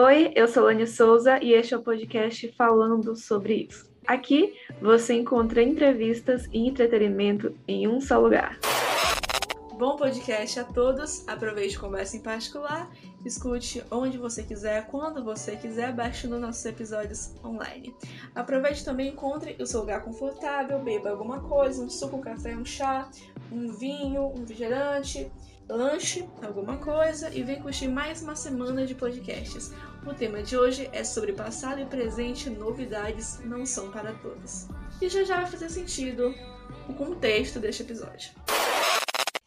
Oi, eu sou Lani Souza e este é o podcast falando sobre isso. Aqui você encontra entrevistas e entretenimento em um só lugar. Bom podcast a todos. Aproveite a conversa em particular. Escute onde você quiser, quando você quiser, baixando nossos episódios online. Aproveite também encontre o seu lugar confortável, beba alguma coisa, um suco, um café, um chá, um vinho, um refrigerante, lanche, alguma coisa e vem curtir mais uma semana de podcasts. O tema de hoje é sobre passado e presente, novidades não são para todos. E já já vai fazer sentido o contexto deste episódio.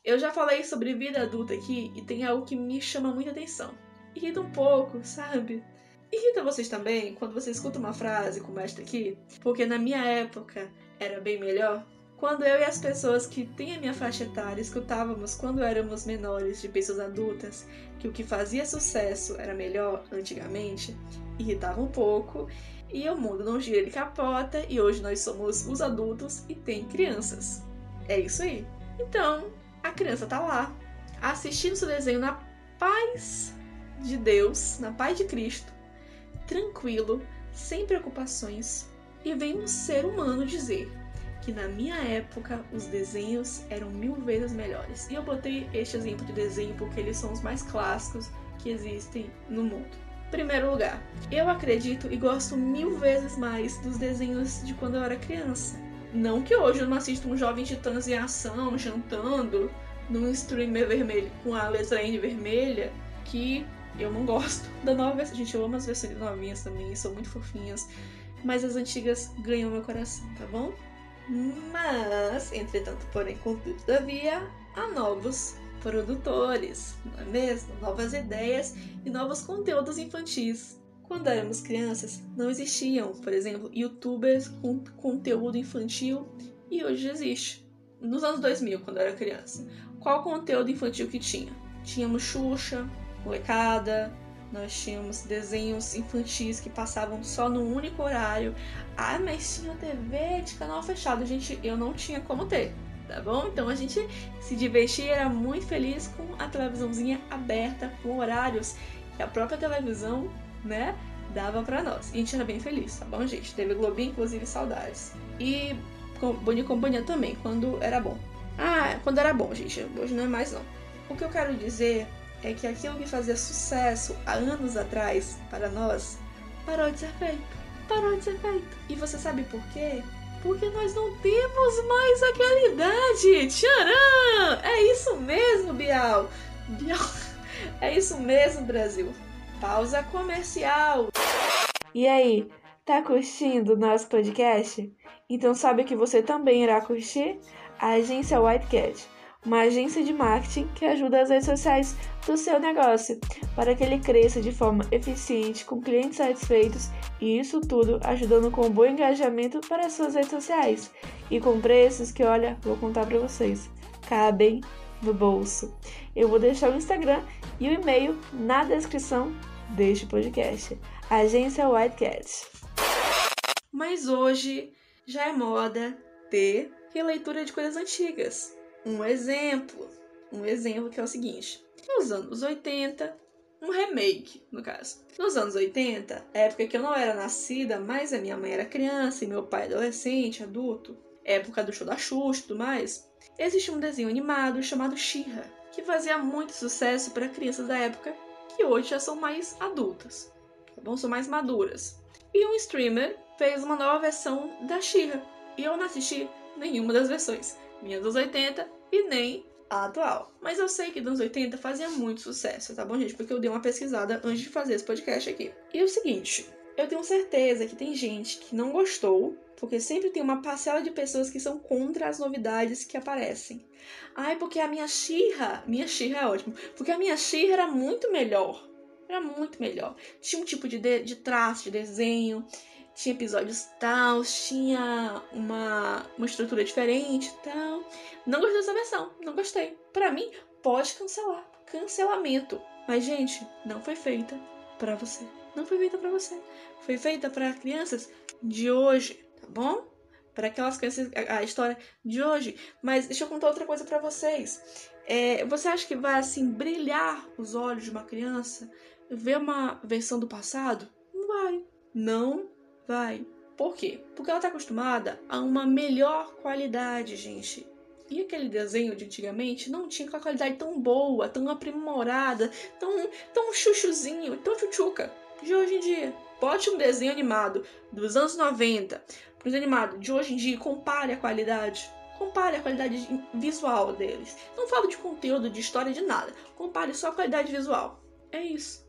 Eu já falei sobre vida adulta aqui e tem algo que me chama muita atenção. Irrita um pouco, sabe? Irrita vocês também quando você escuta uma frase como esta aqui? Porque na minha época era bem melhor. Quando eu e as pessoas que têm a minha faixa etária escutávamos quando éramos menores de pessoas adultas que o que fazia sucesso era melhor antigamente, irritava um pouco e o mundo não gira de capota e hoje nós somos os adultos e tem crianças. É isso aí. Então, a criança tá lá, assistindo seu desenho na paz de Deus, na paz de Cristo, tranquilo, sem preocupações, e vem um ser humano dizer que na minha época os desenhos eram mil vezes melhores. E eu botei este exemplo de desenho porque eles são os mais clássicos que existem no mundo. Primeiro lugar, eu acredito e gosto mil vezes mais dos desenhos de quando eu era criança. Não que hoje eu não assista um jovem titãs em ação, jantando, num streamer vermelho com a letra N vermelha, que eu não gosto da nova. Gente, eu amo as versões novinhas também, são muito fofinhas. Mas as antigas ganham meu coração, tá bom? Mas, entretanto, porém, contudo, todavia, há novos produtores, não é mesmo? Novas ideias e novos conteúdos infantis. Quando éramos crianças, não existiam, por exemplo, youtubers com conteúdo infantil e hoje existe. Nos anos 2000, quando eu era criança, qual conteúdo infantil que tinha? Tínhamos Xuxa, Molecada, nós tínhamos desenhos infantis que passavam só num único horário. Ah, mas tinha TV de canal fechado. Gente, eu não tinha como ter, tá bom? Então a gente se divertia, era muito feliz com a televisãozinha aberta, com horários que a própria televisão, né, dava para nós. E a gente era bem feliz, tá bom, gente? Teve Globinho, inclusive, saudades. E Boninho Companhia também, quando era bom. Ah, quando era bom, gente. Hoje não é mais não. O que eu quero dizer é que aquilo que fazia sucesso há anos atrás para nós parou de ser feito. Parou de ser feito. E você sabe por quê? Porque nós não temos mais aquela idade. Tcharam! É isso mesmo, Bial. Bial. É isso mesmo, Brasil. Pausa comercial. E aí, tá curtindo o nosso podcast? Então sabe que você também irá curtir? A agência White Cat uma agência de marketing que ajuda as redes sociais do seu negócio para que ele cresça de forma eficiente, com clientes satisfeitos e isso tudo ajudando com um bom engajamento para as suas redes sociais e com preços que, olha, vou contar para vocês, cabem no bolso. Eu vou deixar o Instagram e o e-mail na descrição deste podcast. Agência Whitecat. Mas hoje já é moda ter releitura de coisas antigas um exemplo. Um exemplo que é o seguinte: nos anos 80, um remake, no caso. Nos anos 80, época que eu não era nascida, mas a minha mãe era criança e meu pai adolescente, adulto, época do show da Xuxa e tudo mais, existia um desenho animado chamado She-Ra, que fazia muito sucesso para crianças da época que hoje já são mais adultas, tá bom? São mais maduras. E um streamer fez uma nova versão da She-Ra, e eu não assisti nenhuma das versões minha dos 80 e nem a atual. Mas eu sei que dos 80 fazia muito sucesso, tá bom, gente? Porque eu dei uma pesquisada antes de fazer esse podcast aqui. E é o seguinte, eu tenho certeza que tem gente que não gostou, porque sempre tem uma parcela de pessoas que são contra as novidades que aparecem. Ai, porque a minha Xirra, minha Xirra é ótimo, porque a minha Xirra era muito melhor. Era muito melhor. Tinha um tipo de, de, de traço, de desenho, tinha episódios tal, tinha uma, uma estrutura diferente tal. Não gostei dessa versão, não gostei. Para mim, pode cancelar. Cancelamento. Mas, gente, não foi feita para você. Não foi feita para você. Foi feita para crianças de hoje, tá bom? para aquelas crianças a, história de hoje. Mas deixa eu contar outra coisa para vocês. É, você acha que vai assim brilhar os olhos de uma criança ver uma versão do passado? Não vai. Não vai. Por quê? Porque ela está acostumada a uma melhor qualidade, gente. E aquele desenho de antigamente não tinha aquela qualidade tão boa, tão aprimorada, tão, tão chuchuzinho, tão chuchuca de hoje em dia. Bote um desenho animado dos anos 90 para os animados de hoje em dia compare a qualidade. Compare a qualidade visual deles. Não falo de conteúdo, de história, de nada. Compare só a qualidade visual. É isso.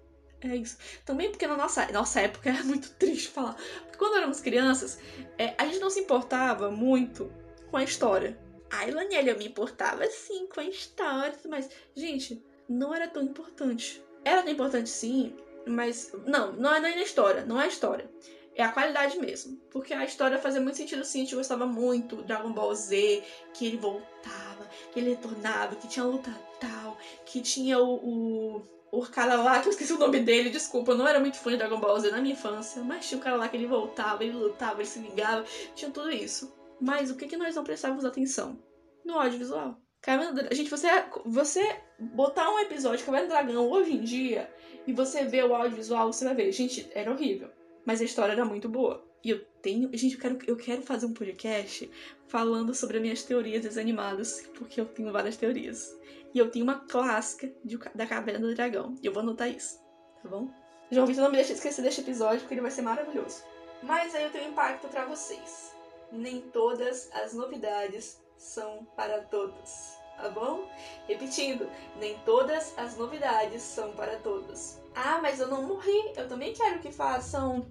É isso. Também porque na nossa, nossa época é muito triste falar. Porque quando éramos crianças, é, a gente não se importava muito com a história. Ai, Laniel, eu me importava sim com a história, mas, gente, não era tão importante. Era tão importante sim, mas não, não é nem a história, não é a história. É a qualidade mesmo. Porque a história fazia muito sentido sim, a gente gostava muito do Dragon Ball Z, que ele voltava, que ele retornava, que tinha luta tal, que tinha o, o o cara lá, que eu esqueci o nome dele, desculpa, eu não era muito fã de Dragon Ball Z na minha infância, mas tinha o cara lá que ele voltava, ele lutava, ele se ligava, tinha tudo isso. Mas o que, que nós não prestávamos atenção? No audiovisual. Caverna. Gente, você, você botar um episódio de Caverna do Dragão hoje em dia e você ver o audiovisual, você vai ver, gente, era horrível. Mas a história era muito boa. E eu tenho. Gente, eu quero, eu quero fazer um podcast falando sobre as minhas teorias desanimadas, porque eu tenho várias teorias. E eu tenho uma clássica de, da Caverna do Dragão. E eu vou anotar isso, tá bom? João Vitor, não me deixe esquecer deste episódio, porque ele vai ser maravilhoso. Mas aí eu tenho impacto para vocês. Nem todas as novidades são para todos, tá bom? Repetindo, nem todas as novidades são para todos. Ah, mas eu não morri. Eu também quero que façam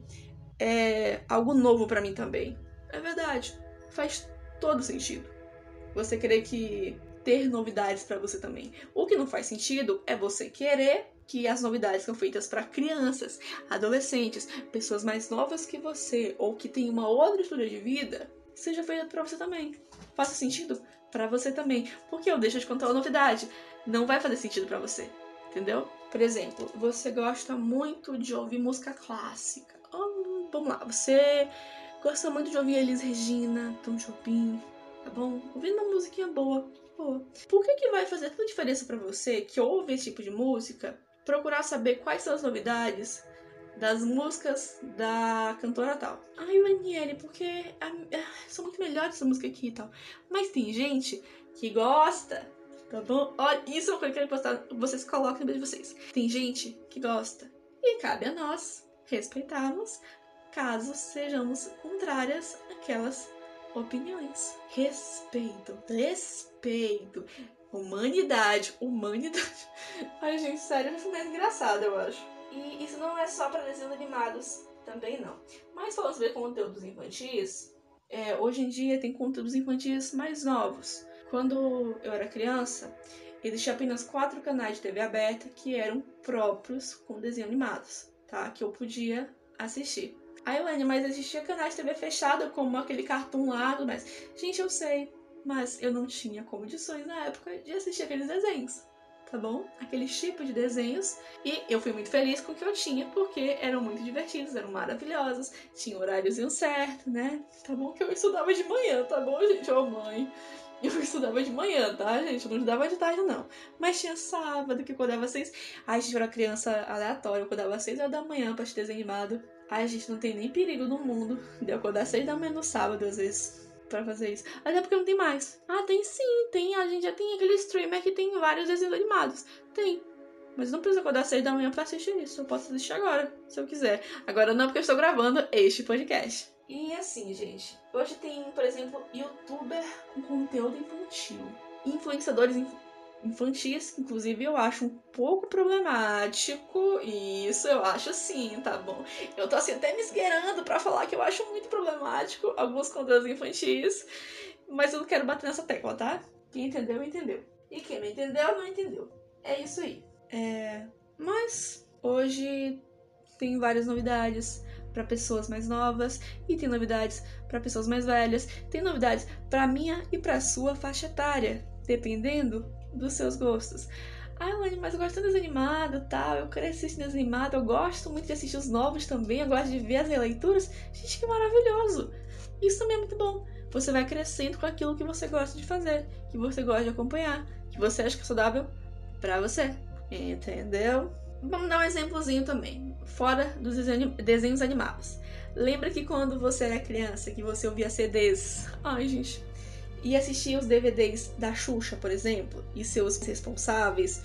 é, algo novo para mim também. É verdade. Faz todo sentido. Você querer que ter novidades para você também. O que não faz sentido é você querer que as novidades são feitas para crianças, adolescentes, pessoas mais novas que você ou que tem uma outra história de vida, seja feita para você também. Faça sentido para você também, porque eu deixo de contar uma novidade, não vai fazer sentido para você, entendeu? Por exemplo, você gosta muito de ouvir música clássica. Oh, vamos lá, você gosta muito de ouvir Elis Regina, Tom Jobim, tá bom? Ouvindo uma musiquinha boa, Por que, que vai fazer tanta diferença para você que ouve esse tipo de música procurar saber quais são as novidades das músicas da cantora tal? Ai, Maniele, porque são muito melhores essa música aqui e tal. Mas tem gente que gosta tá bom? Olha, isso é uma coisa que eu quero postar, vocês coloquem no de vocês. Tem gente que gosta e cabe a nós respeitarmos caso sejamos contrárias àquelas opiniões. Respeito, respeito. Humanidade, humanidade. Ai, gente, sério, isso é engraçado, eu acho. E isso não é só para desenhos animados, também não. Mas falando sobre conteúdos infantis, é, hoje em dia tem conteúdos infantis mais novos. Quando eu era criança, existia apenas quatro canais de TV aberta que eram próprios com desenhos animados, tá? Que eu podia assistir. Aí, Elaine, mas existia canais TV fechada, como aquele cartoon lá, mas... Gente, eu sei, mas eu não tinha condições na época de assistir aqueles desenhos, tá bom? Aqueles tipos de desenhos. E eu fui muito feliz com o que eu tinha, porque eram muito divertidos, eram maravilhosos, tinha horáriozinho certo, né? Tá bom que eu estudava de manhã, tá bom, gente? Ô, mãe. Eu estudava de manhã, tá, gente? Eu não estudava de tarde, não. Mas tinha sábado que eu acordava às seis. Ai, gente era criança aleatória, eu acordava às seis horas da manhã pra assistir desenho animado. Ai, gente, não tem nem perigo no mundo de acordar às seis da manhã no sábado, às vezes, pra fazer isso. Até porque não tem mais. Ah, tem sim, tem. A gente já tem aquele streamer que tem vários desenhos animados. Tem. Mas não precisa acordar seis da manhã pra assistir isso. Eu posso assistir agora, se eu quiser. Agora não, porque eu estou gravando este podcast. E assim, gente. Hoje tem, por exemplo, youtuber com conteúdo infantil. Influenciadores infantis, inclusive eu acho um pouco problemático. Isso eu acho sim, tá bom? Eu tô assim até me esgueirando para falar que eu acho muito problemático alguns conteúdos infantis, mas eu não quero bater nessa tecla, tá? Quem entendeu, entendeu. E quem não entendeu, não entendeu. É isso aí. É... Mas hoje tem várias novidades para pessoas mais novas e tem novidades para pessoas mais velhas, tem novidades para minha e para sua faixa etária, dependendo dos seus gostos. Ah, Elaine, mas eu gosto de desanimado tal. Eu cresci assistindo desanimado. Eu gosto muito de assistir os novos também. Eu gosto de ver as releituras. Gente, que maravilhoso! Isso também é muito bom. você vai crescendo com aquilo que você gosta de fazer, que você gosta de acompanhar, que você acha que é saudável para você. Entendeu? Vamos dar um exemplozinho também, fora dos desenhos animados. Lembra que quando você era criança, que você ouvia CDs? Ai, gente. E assistia os DVDs da Xuxa, por exemplo, e seus responsáveis,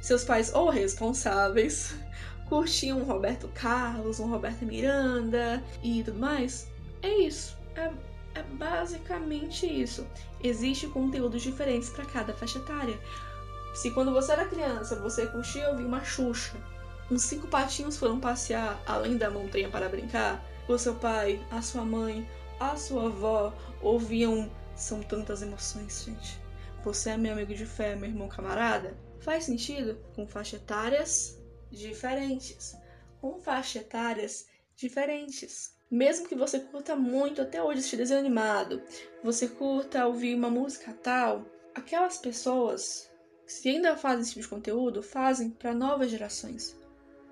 seus pais ou responsáveis, curtiam um Roberto Carlos, um Roberto Miranda e tudo mais? É isso. É, é basicamente isso. Existem conteúdos diferentes para cada faixa etária. Se quando você era criança você curtia ouvir uma Xuxa, uns cinco patinhos foram passear além da montanha para brincar, o seu pai, a sua mãe, a sua avó ouviam. São tantas emoções, gente. Você é meu amigo de fé, meu irmão camarada? Faz sentido? Com faixa etárias diferentes. Com faixa etárias diferentes. Mesmo que você curta muito até hoje assistir desenho animado, você curta ouvir uma música tal, aquelas pessoas se ainda fazem esse tipo de conteúdo, fazem para novas gerações,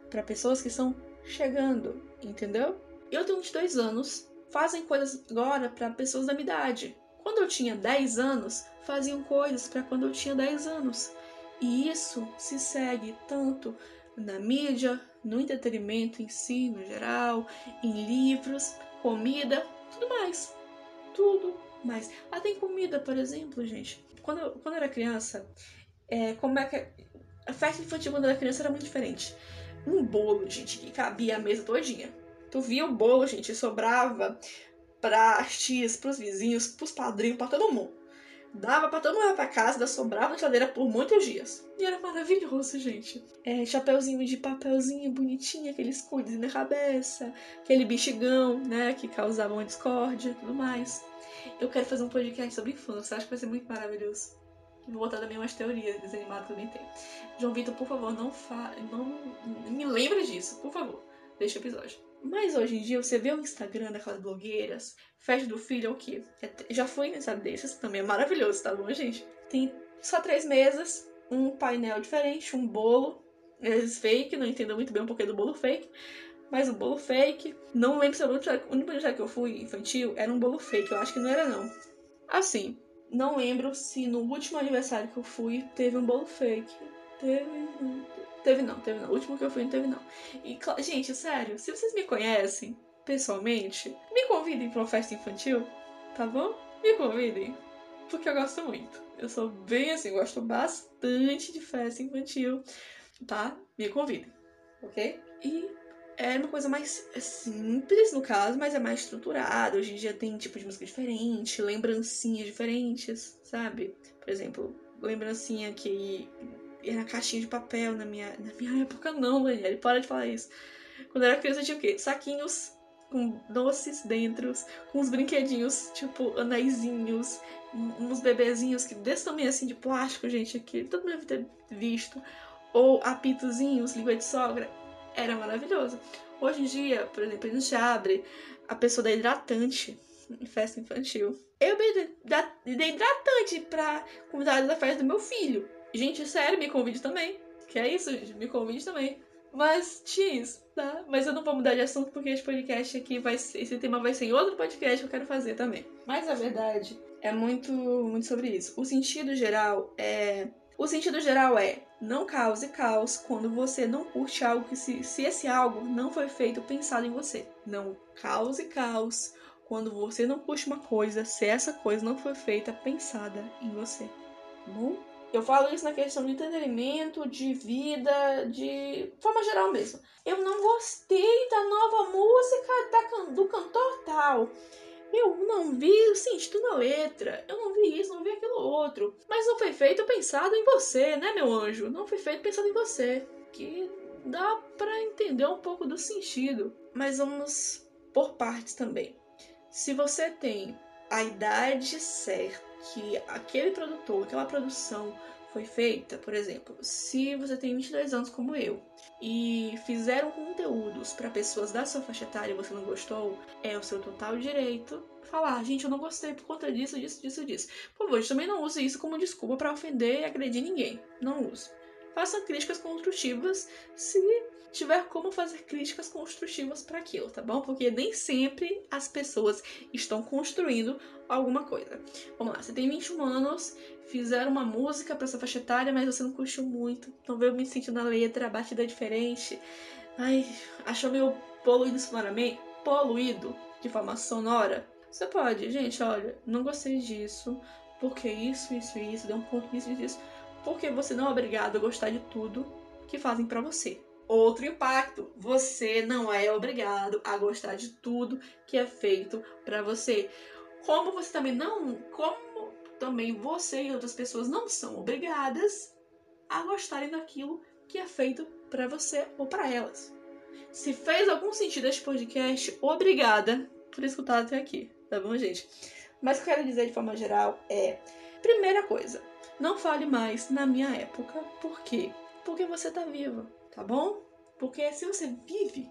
para pessoas que estão chegando, entendeu? Eu tenho 22 anos, fazem coisas agora para pessoas da minha idade. Quando eu tinha 10 anos, faziam coisas para quando eu tinha 10 anos. E isso se segue tanto na mídia, no entretenimento em si, no geral, em livros, comida, tudo mais. Tudo mais. Ah, tem comida, por exemplo, gente. Quando eu, quando eu era criança, é, como é que. A festa infantil quando eu era criança era muito diferente. Um bolo, gente, que cabia a mesa todinha. Tu via o bolo, gente, sobrava para as tias, pros vizinhos, pros padrinhos, para todo mundo. Dava para todo mundo pra casa, da sobrava na geladeira por muitos dias. E era maravilhoso, gente. É, chapeuzinho de papelzinho bonitinho, aqueles cuidos na cabeça, aquele bichigão, né, que causava uma discórdia e tudo mais. Eu quero fazer um podcast sobre infância, acho que vai ser muito maravilhoso. Vou botar também umas teorias desanimadas também tem. João Vitor, por favor, não fa... não me lembre disso, por favor. Deixa o episódio. Mas hoje em dia você vê o Instagram daquelas blogueiras, festa do filho é o quê? É, já foi nessa desses, também é maravilhoso, tá bom, gente? Tem só três mesas, um painel diferente, um bolo, eles fake, não entendo muito bem um porquê do bolo fake, mas o bolo fake, não lembro se o único que eu fui infantil era um bolo fake, eu acho que não era não. Assim, não lembro se no último aniversário que eu fui teve um bolo fake. Teve. Não, teve não, teve não. O último que eu fui não teve não. E, gente, sério, se vocês me conhecem pessoalmente, me convidem pra uma festa infantil, tá bom? Me convidem. Porque eu gosto muito. Eu sou bem assim, gosto bastante de festa infantil, tá? Me convidem, ok? E é uma coisa mais simples, no caso, mas é mais estruturada. Hoje em dia tem tipo de música diferente, lembrancinhas diferentes, sabe? Por exemplo, lembrancinha que era caixinha de papel na minha, na minha época, não, Daniele, para de falar isso. Quando eu era criança tinha o quê? Saquinhos com doces dentro, com uns brinquedinhos, tipo anaizinhos, uns bebezinhos que desse tamanho assim de plástico, gente, aqui, todo mundo deve ter visto. Ou apitozinhos, língua de sogra era maravilhoso. Hoje em dia, por exemplo, a gente abre a pessoa da hidratante em festa infantil. Eu dei hidratante pra convidada da festa do meu filho. Gente, sério, me convide também. Que é isso, me convide também. Mas isso, tá? Mas eu não vou mudar de assunto porque esse podcast aqui vai ser, esse tema vai ser em outro podcast que eu quero fazer também. Mas a verdade é muito, muito sobre isso. O sentido geral é o sentido geral é: não cause caos quando você não curte algo que se, se esse algo não foi feito pensado em você. Não cause caos quando você não curte uma coisa se essa coisa não foi feita pensada em você. Tá bom? Eu falo isso na questão de entretenimento, de vida, de forma geral mesmo. Eu não gostei da nova música da, do cantor tal. Eu não vi o sentido na letra, eu não vi isso, não vi aquilo outro. Mas não foi feito pensado em você, né, meu anjo? Não foi feito pensado em você. Que dá para entender um pouco do sentido. Mas vamos por partes também. Se você tem a idade certa que aquele produtor, aquela produção foi feita, por exemplo, se você tem 22 anos como eu e fizeram conteúdos para pessoas da sua faixa etária e você não gostou, é o seu total direito falar, gente, eu não gostei por conta disso, disso, disso, disso. Por favor, também não use isso como desculpa para ofender e agredir ninguém. Não use. Faça críticas construtivas se tiver como fazer críticas construtivas para aquilo, tá bom? Porque nem sempre as pessoas estão construindo alguma coisa. Vamos lá, você tem 21 anos, fizeram uma música para essa faixa etária, mas você não curtiu muito, então veio me sentindo na letra, a batida é diferente. Ai, achou meio poluído sonoramente? Poluído de forma sonora? Você pode, gente, olha, não gostei disso, porque isso, isso isso, deu um ponto nisso e isso, porque você não é obrigado a gostar de tudo que fazem para você. Outro impacto, você não é obrigado a gostar de tudo que é feito para você. Como você também não, como também você e outras pessoas não são obrigadas a gostarem daquilo que é feito para você ou para elas. Se fez algum sentido este podcast, obrigada por escutar até aqui, tá bom, gente? Mas o que eu quero dizer de forma geral é: primeira coisa, não fale mais na minha época, por quê? Porque você tá viva tá bom? Porque se você vive,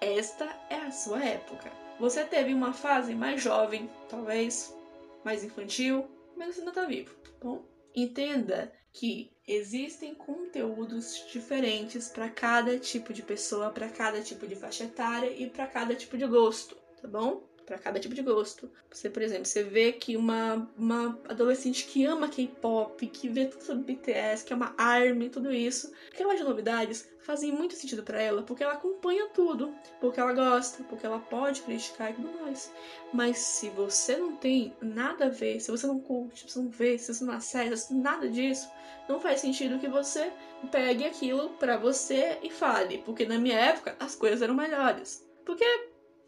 esta é a sua época. Você teve uma fase mais jovem, talvez, mais infantil, mas você ainda tá vivo, tá bom? Entenda que existem conteúdos diferentes para cada tipo de pessoa, para cada tipo de faixa etária e para cada tipo de gosto, tá bom? Para cada tipo de gosto. Você, por exemplo, você vê que uma, uma adolescente que ama K-pop, que vê tudo sobre BTS, que é uma ARMY, tudo isso, aquelas novidades fazem muito sentido para ela, porque ela acompanha tudo, porque ela gosta, porque ela pode criticar e tudo mais. Mas se você não tem nada a ver, se você não curte, se você não vê, se você não acessa, nada disso, não faz sentido que você pegue aquilo para você e fale, porque na minha época as coisas eram melhores. Porque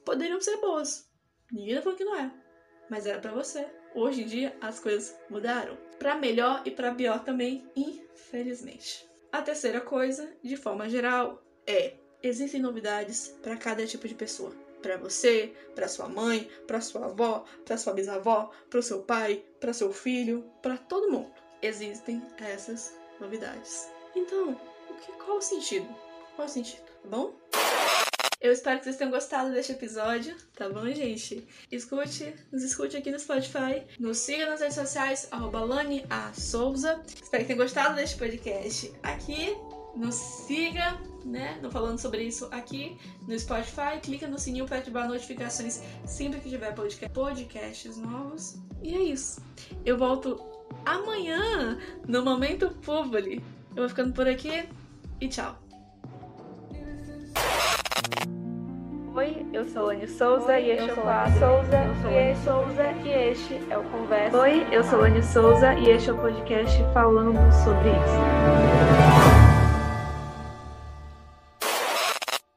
poderiam ser boas, Ninguém tá falando que não é. Mas era para você. Hoje em dia as coisas mudaram. para melhor e para pior também, infelizmente. A terceira coisa, de forma geral, é: existem novidades para cada tipo de pessoa. Para você, para sua mãe, para sua avó, para sua bisavó, para o seu pai, para seu filho, para todo mundo. Existem essas novidades. Então, o que, qual o sentido? Qual o sentido? Tá bom? Eu espero que vocês tenham gostado deste episódio, tá bom, gente? Escute, nos escute aqui no Spotify, nos siga nas redes sociais, arroba Lani A. Souza. Espero que tenham gostado deste podcast aqui. Nos siga, né? Não falando sobre isso aqui no Spotify. Clica no sininho para ativar notificações sempre que tiver podcast, podcasts novos. E é isso. Eu volto amanhã no Momento Publi. Eu vou ficando por aqui e tchau. Oi, eu sou Lani Souza Oi, e este é o quadro. Souza, eu sou Lani Souza e este é o Conversa. Oi, eu sou Lani Souza e este é o podcast falando sobre isso.